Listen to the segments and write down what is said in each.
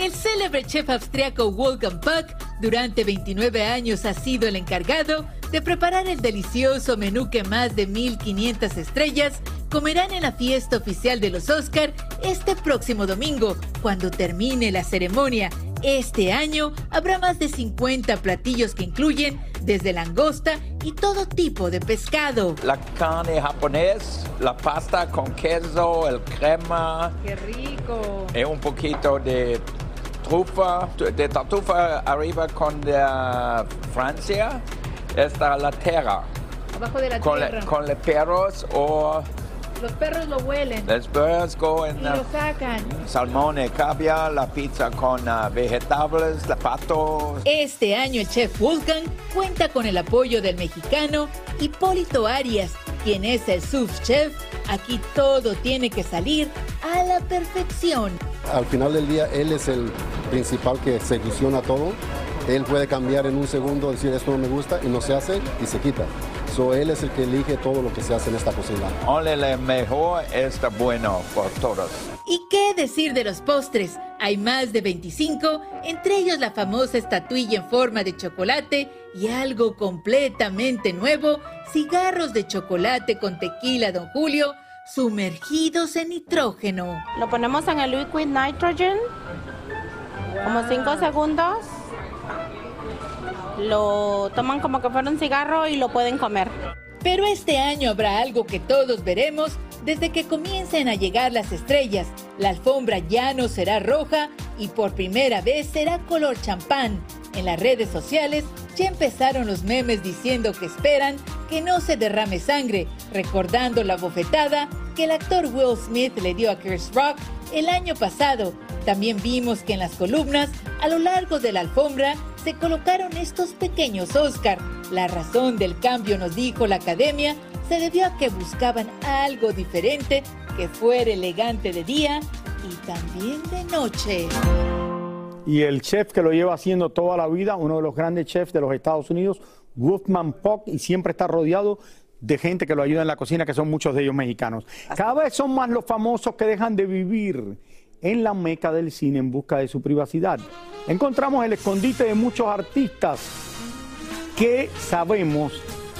El célebre chef austriaco Wolfgang Puck durante 29 años ha sido el encargado de preparar el delicioso menú que más de 1.500 estrellas comerán en la fiesta oficial de los Oscar este próximo domingo, cuando termine la ceremonia. Este año habrá más de 50 platillos que incluyen desde langosta y todo tipo de pescado. La carne japonés, la pasta con queso, el crema, ¡Qué rico! y un poquito de trufa, de tartufa arriba con ah, Francia. Está la tierra, Abajo de la con, le- tierra. con los perros o Los perros lo huelen los perros y ah, lo sacan. salmón y caviar, la pizza con ah, vegetales, la pato. Este año el chef Wolfgang cuenta con el apoyo del mexicano Hipólito Arias, quien es el sous chef. Aquí todo tiene que salir a la perfección. Al final del día, él es el principal que selecciona todo. Él puede cambiar en un segundo, decir esto no me gusta y no se hace y se quita. So, él es el que elige todo lo que se hace en esta cocina. Lo mejor está bueno por todos. ¿Y qué decir de los postres? Hay más de 25, entre ellos la famosa estatuilla en forma de chocolate y algo completamente nuevo, cigarros de chocolate con tequila Don Julio, sumergidos en nitrógeno. Lo ponemos en el liquid nitrogen, como 5 segundos. Lo toman como que fuera un cigarro y lo pueden comer. Pero este año habrá algo que todos veremos desde que comiencen a llegar las estrellas. La alfombra ya no será roja y por primera vez será color champán. En las redes sociales ya empezaron los memes diciendo que esperan que no se derrame sangre, recordando la bofetada que el actor Will Smith le dio a Chris Rock el año pasado. También vimos que en las columnas, a lo largo de la alfombra, se colocaron estos pequeños Oscar. La razón del cambio, nos dijo la academia, se debió a que buscaban algo diferente que fuera elegante de día y también de noche. Y el chef que lo lleva haciendo toda la vida, uno de los grandes chefs de los Estados Unidos, Wolfman Puck, y siempre está rodeado de gente que lo ayuda en la cocina, que son muchos de ellos mexicanos. Cada vez son más los famosos que dejan de vivir en la meca del cine en busca de su privacidad. Encontramos el escondite de muchos artistas que sabemos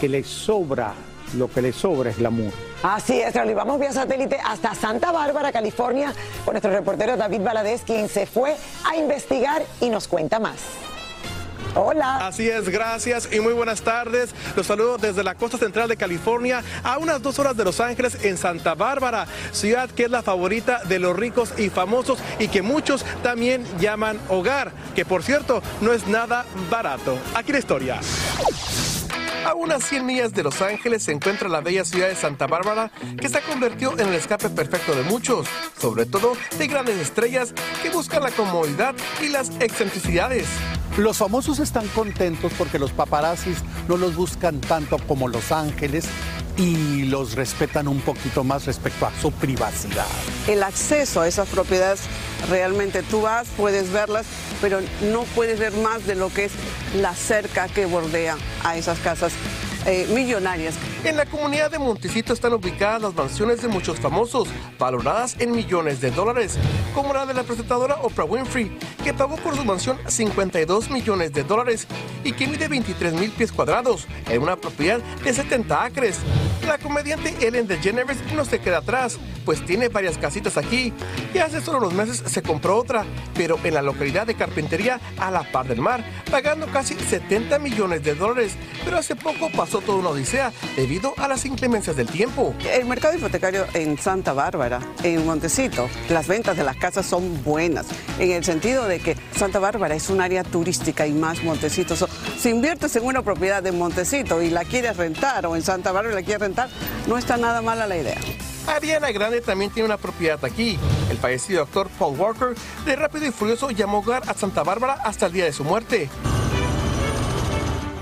que les sobra, lo que les sobra es glamour. Así es, Raúl. Y Vamos vía satélite hasta Santa Bárbara, California, con nuestro reportero David Valadez, quien se fue a investigar y nos cuenta más. Hola. Así es, gracias y muy buenas tardes. Los saludo desde la costa central de California a unas dos horas de Los Ángeles en Santa Bárbara, ciudad que es la favorita de los ricos y famosos y que muchos también llaman hogar, que por cierto no es nada barato. Aquí la historia. A unas 100 millas de Los Ángeles se encuentra la bella ciudad de Santa Bárbara, que se ha convertido en el escape perfecto de muchos, sobre todo de grandes estrellas que buscan la comodidad y las excentricidades. Los famosos están contentos porque los paparazzis no los buscan tanto como Los Ángeles y los respetan un poquito más respecto a su privacidad. El acceso a esas propiedades, realmente tú vas, puedes verlas, pero no puedes ver más de lo que es la cerca que bordea a esas casas eh, millonarias. En la comunidad de Montecito están ubicadas las mansiones de muchos famosos, valoradas en millones de dólares, como la de la presentadora Oprah Winfrey, que pagó por su mansión 52 millones de dólares y que mide 23 mil pies cuadrados en una propiedad de 70 acres. La comediante Ellen DeGeneres no se queda atrás, pues tiene varias casitas aquí y hace solo unos meses se compró otra, pero en la localidad de Carpintería a la par del mar, pagando casi 70 millones de dólares, pero hace poco pasó toda una odisea debido a las inclemencias del tiempo. El mercado hipotecario en Santa Bárbara, en Montecito, las ventas de las casas son buenas, en el sentido de que Santa Bárbara es un área turística y más Montecito. So, si inviertes en una propiedad de Montecito y la quieres rentar o en Santa Bárbara la quieres rentar, no está nada mala la idea. Ariana Grande también tiene una propiedad aquí. El fallecido actor Paul Walker de Rápido y Furioso llamó hogar a Santa Bárbara hasta el día de su muerte.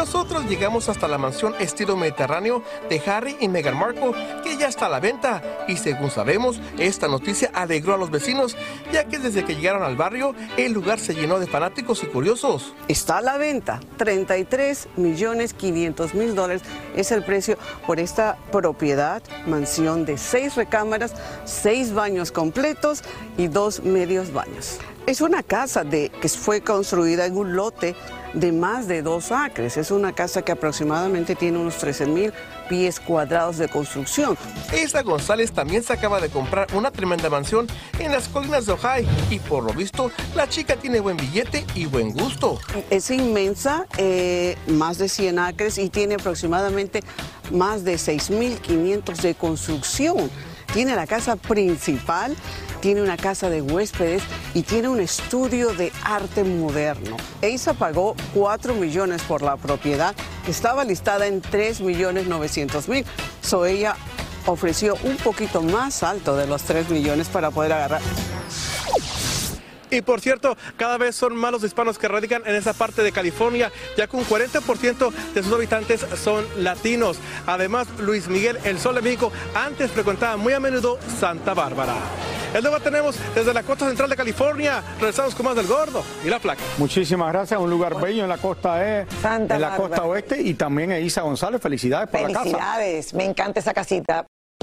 Nosotros llegamos hasta la mansión estilo mediterráneo de Harry y Meghan Markle, que ya está a la venta. Y según sabemos, esta noticia alegró a los vecinos, ya que desde que llegaron al barrio, el lugar se llenó de fanáticos y curiosos. Está a la venta. 33 millones 500 mil dólares es el precio por esta propiedad, mansión de seis recámaras, seis baños completos y dos medios baños. Es una casa de, que fue construida en un lote de más de dos acres. Es una casa que aproximadamente tiene unos 13 mil pies cuadrados de construcción. Esta González también se acaba de comprar una tremenda mansión en las colinas de Ojai y por lo visto la chica tiene buen billete y buen gusto. Es inmensa, eh, más de 100 acres y tiene aproximadamente más de 6.500 de construcción. Tiene la casa principal, tiene una casa de huéspedes y tiene un estudio de arte moderno. EISA pagó 4 millones por la propiedad estaba listada en 3 millones 900 mil. So ella ofreció un poquito más alto de los 3 millones para poder agarrar. Y por cierto, cada vez son más los hispanos que radican en esa parte de California, ya que un 40% de sus habitantes son latinos. Además, Luis Miguel, el Sol de México, antes frecuentaba muy a menudo Santa Bárbara. El nuevo tenemos desde la costa central de California. Regresamos con más del gordo y la placa. Muchísimas gracias. Un lugar bello en la costa E, Santa en la Bárbara. costa oeste y también Isa González. Felicidades por la casa. Felicidades, me encanta esa casita.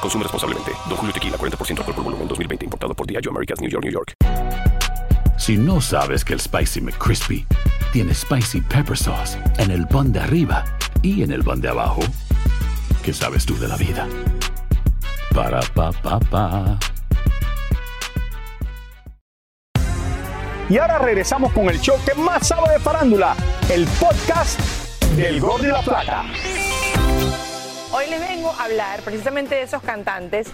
Consume responsablemente. Don Julio Tequila, 40% alcohol por volumen, 2020. Importado por Diageo Americas, New York, New York. Si no sabes que el Spicy McCrispy tiene Spicy Pepper Sauce en el pan de arriba y en el pan de abajo, ¿qué sabes tú de la vida? Para, pa, pa, pa. Y ahora regresamos con el show que más sabe de farándula, el podcast del Gordo y la Plata. Hoy les vengo a hablar precisamente de esos cantantes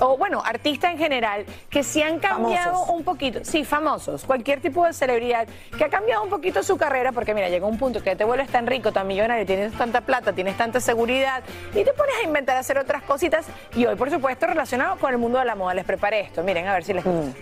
o bueno, artistas en general, que sí han cambiado Famosos. un poquito, sí, famosos, cualquier tipo de celebridad, que ha cambiado un poquito su carrera, porque mira, llega un punto que te vuelves tan rico, tan millonario, tienes tanta plata, tienes tanta seguridad, y te pones a inventar, a hacer otras cositas, y hoy, por supuesto, relacionado con el mundo de la moda, les preparé esto, miren, a ver si les gusta.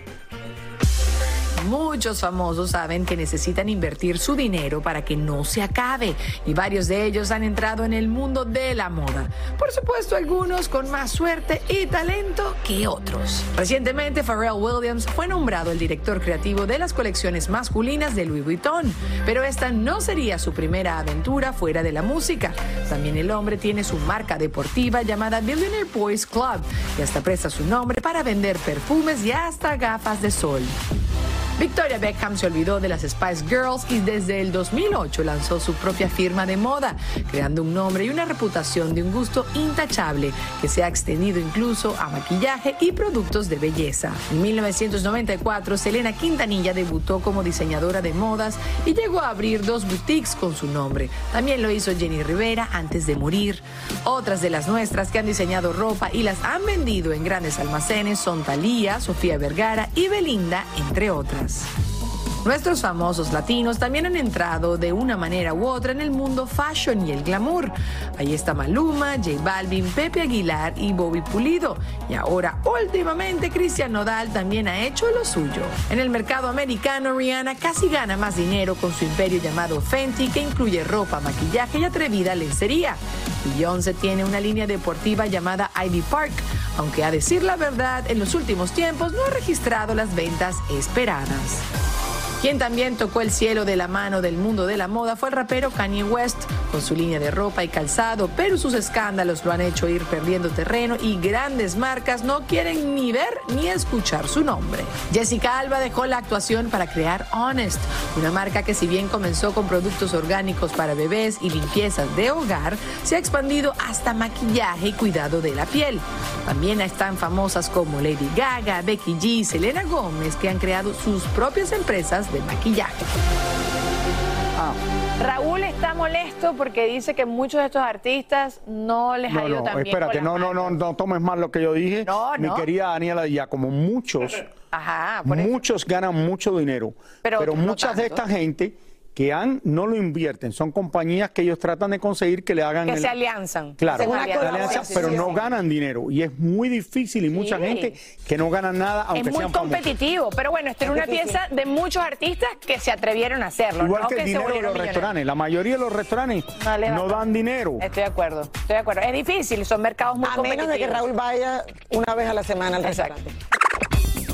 Muchos famosos saben que necesitan invertir su dinero para que no se acabe y varios de ellos han entrado en el mundo de la moda. Por supuesto, algunos con más suerte y talento que otros. Recientemente, Pharrell Williams fue nombrado el director creativo de las colecciones masculinas de Louis Vuitton, pero esta no sería su primera aventura fuera de la música. También el hombre tiene su marca deportiva llamada Billionaire Boys Club y hasta presta su nombre para vender perfumes y hasta gafas de sol. Victoria Beckham se olvidó de las Spice Girls y desde el 2008 lanzó su propia firma de moda, creando un nombre y una reputación de un gusto intachable que se ha extendido incluso a maquillaje y productos de belleza. En 1994, Selena Quintanilla debutó como diseñadora de modas y llegó a abrir dos boutiques con su nombre. También lo hizo Jenny Rivera antes de morir. Otras de las nuestras que han diseñado ropa y las han vendido en grandes almacenes son Thalía, Sofía Vergara y Belinda, entre otras. Podcast. Nuestros famosos latinos también han entrado de una manera u otra en el mundo fashion y el glamour. Ahí está Maluma, J Balvin, Pepe Aguilar y Bobby Pulido. Y ahora, últimamente, Cristian Nodal también ha hecho lo suyo. En el mercado americano, Rihanna casi gana más dinero con su imperio llamado Fenty, que incluye ropa, maquillaje y atrevida lencería. Beyoncé tiene una línea deportiva llamada Ivy Park, aunque a decir la verdad, en los últimos tiempos no ha registrado las ventas esperadas. Quien también tocó el cielo de la mano del mundo de la moda fue el rapero Kanye West, con su línea de ropa y calzado, pero sus escándalos lo han hecho ir perdiendo terreno y grandes marcas no quieren ni ver ni escuchar su nombre. Jessica Alba dejó la actuación para crear Honest, una marca que si bien comenzó con productos orgánicos para bebés y limpiezas de hogar, se ha expandido hasta maquillaje y cuidado de la piel. También están famosas como Lady Gaga, Becky G y Selena Gómez, que han creado sus propias empresas de maquillaje. Raúl está molesto porque dice que muchos de estos artistas no les ha No, ido no, tan bien. espérate, con no, no, no, no tomes mal lo que yo dije. No, Mi no. querida Daniela Díaz, como muchos, Ajá, por eso. muchos ganan mucho dinero, Pero pero, otros no muchas de esta gente que han, no lo invierten, son compañías que ellos tratan de conseguir que le hagan Que el- se alianzan. Claro, la alianza, pero no ganan dinero y es muy difícil y mucha gente que no ganan nada aunque es muy sean famosos. competitivo, pero bueno, esta era una difícil. pieza de muchos artistas que se atrevieron a hacerlo. Igual no que el se dinero de los restaurantes, la mayoría de los restaurantes No dan dinero. Estoy de acuerdo, estoy de acuerdo. Es difícil, son mercados muy A competitivos. menos de que Raúl vaya una vez a la semana al restaurante.